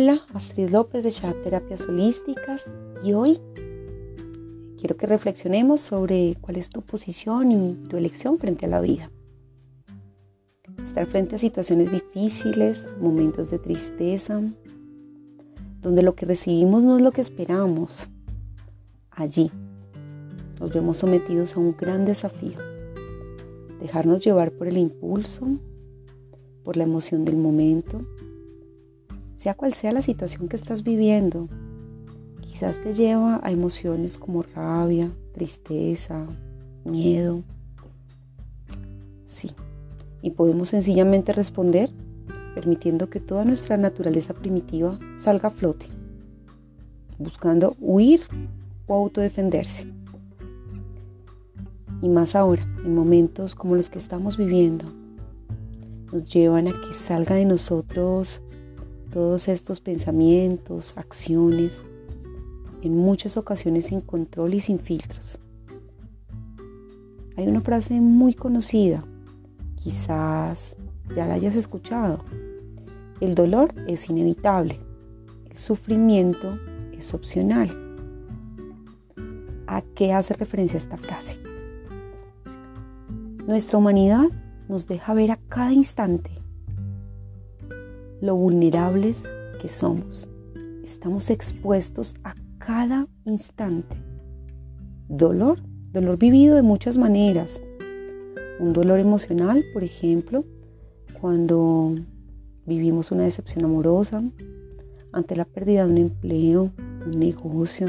Hola, Astrid López de Chat Terapias Holísticas y hoy quiero que reflexionemos sobre cuál es tu posición y tu elección frente a la vida. Estar frente a situaciones difíciles, momentos de tristeza, donde lo que recibimos no es lo que esperamos. Allí nos vemos sometidos a un gran desafío. Dejarnos llevar por el impulso, por la emoción del momento sea cual sea la situación que estás viviendo, quizás te lleva a emociones como rabia, tristeza, miedo. Sí, y podemos sencillamente responder permitiendo que toda nuestra naturaleza primitiva salga a flote, buscando huir o autodefenderse. Y más ahora, en momentos como los que estamos viviendo, nos llevan a que salga de nosotros todos estos pensamientos, acciones, en muchas ocasiones sin control y sin filtros. Hay una frase muy conocida, quizás ya la hayas escuchado. El dolor es inevitable, el sufrimiento es opcional. ¿A qué hace referencia esta frase? Nuestra humanidad nos deja ver a cada instante lo vulnerables que somos. Estamos expuestos a cada instante. Dolor, dolor vivido de muchas maneras. Un dolor emocional, por ejemplo, cuando vivimos una decepción amorosa, ante la pérdida de un empleo, un negocio,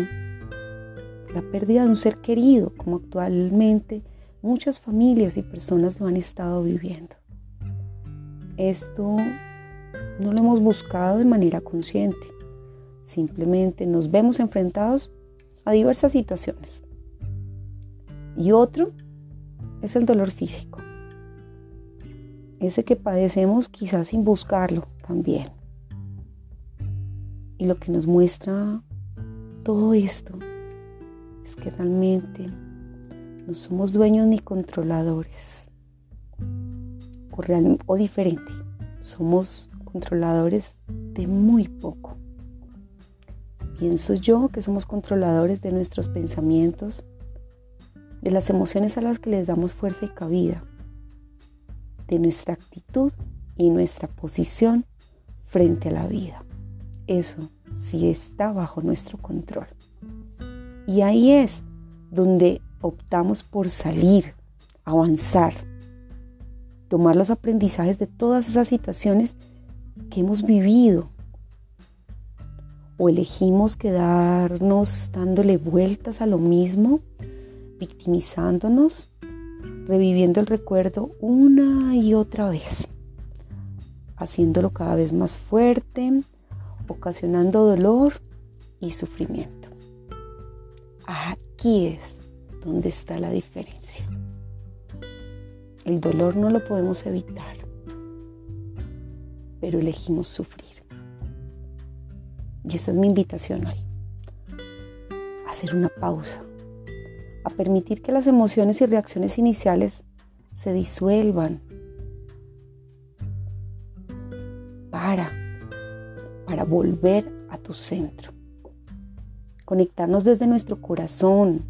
la pérdida de un ser querido, como actualmente muchas familias y personas lo han estado viviendo. Esto no lo hemos buscado de manera consciente. Simplemente nos vemos enfrentados a diversas situaciones. Y otro es el dolor físico. Ese que padecemos quizás sin buscarlo también. Y lo que nos muestra todo esto es que realmente no somos dueños ni controladores. O, diferente, somos controladores de muy poco. Pienso yo que somos controladores de nuestros pensamientos, de las emociones a las que les damos fuerza y cabida, de nuestra actitud y nuestra posición frente a la vida. Eso sí está bajo nuestro control. Y ahí es donde optamos por salir, avanzar, tomar los aprendizajes de todas esas situaciones que hemos vivido. O elegimos quedarnos dándole vueltas a lo mismo, victimizándonos, reviviendo el recuerdo una y otra vez, haciéndolo cada vez más fuerte, ocasionando dolor y sufrimiento. Aquí es donde está la diferencia. El dolor no lo podemos evitar pero elegimos sufrir. Y esta es mi invitación hoy. Hacer una pausa, a permitir que las emociones y reacciones iniciales se disuelvan. Para, para volver a tu centro. Conectarnos desde nuestro corazón,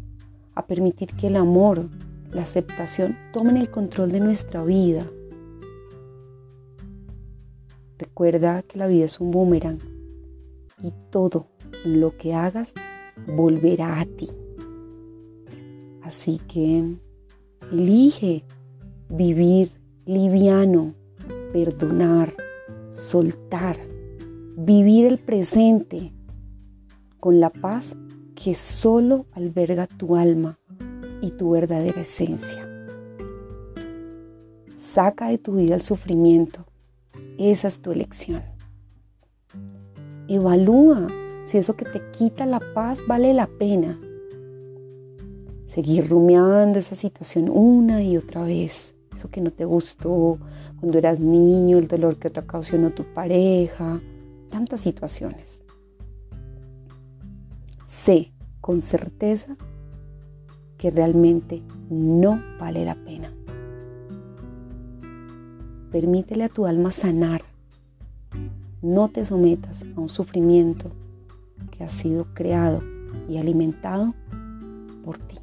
a permitir que el amor, la aceptación tomen el control de nuestra vida Recuerda que la vida es un boomerang y todo lo que hagas volverá a ti. Así que elige vivir liviano, perdonar, soltar, vivir el presente con la paz que solo alberga tu alma y tu verdadera esencia. Saca de tu vida el sufrimiento esa es tu elección. Evalúa si eso que te quita la paz vale la pena. Seguir rumiando esa situación una y otra vez. Eso que no te gustó cuando eras niño, el dolor que te ocasionó tu pareja, tantas situaciones. Sé con certeza que realmente no vale la pena. Permítele a tu alma sanar. no te sometas a un sufrimiento que ha sido creado y alimentado por ti.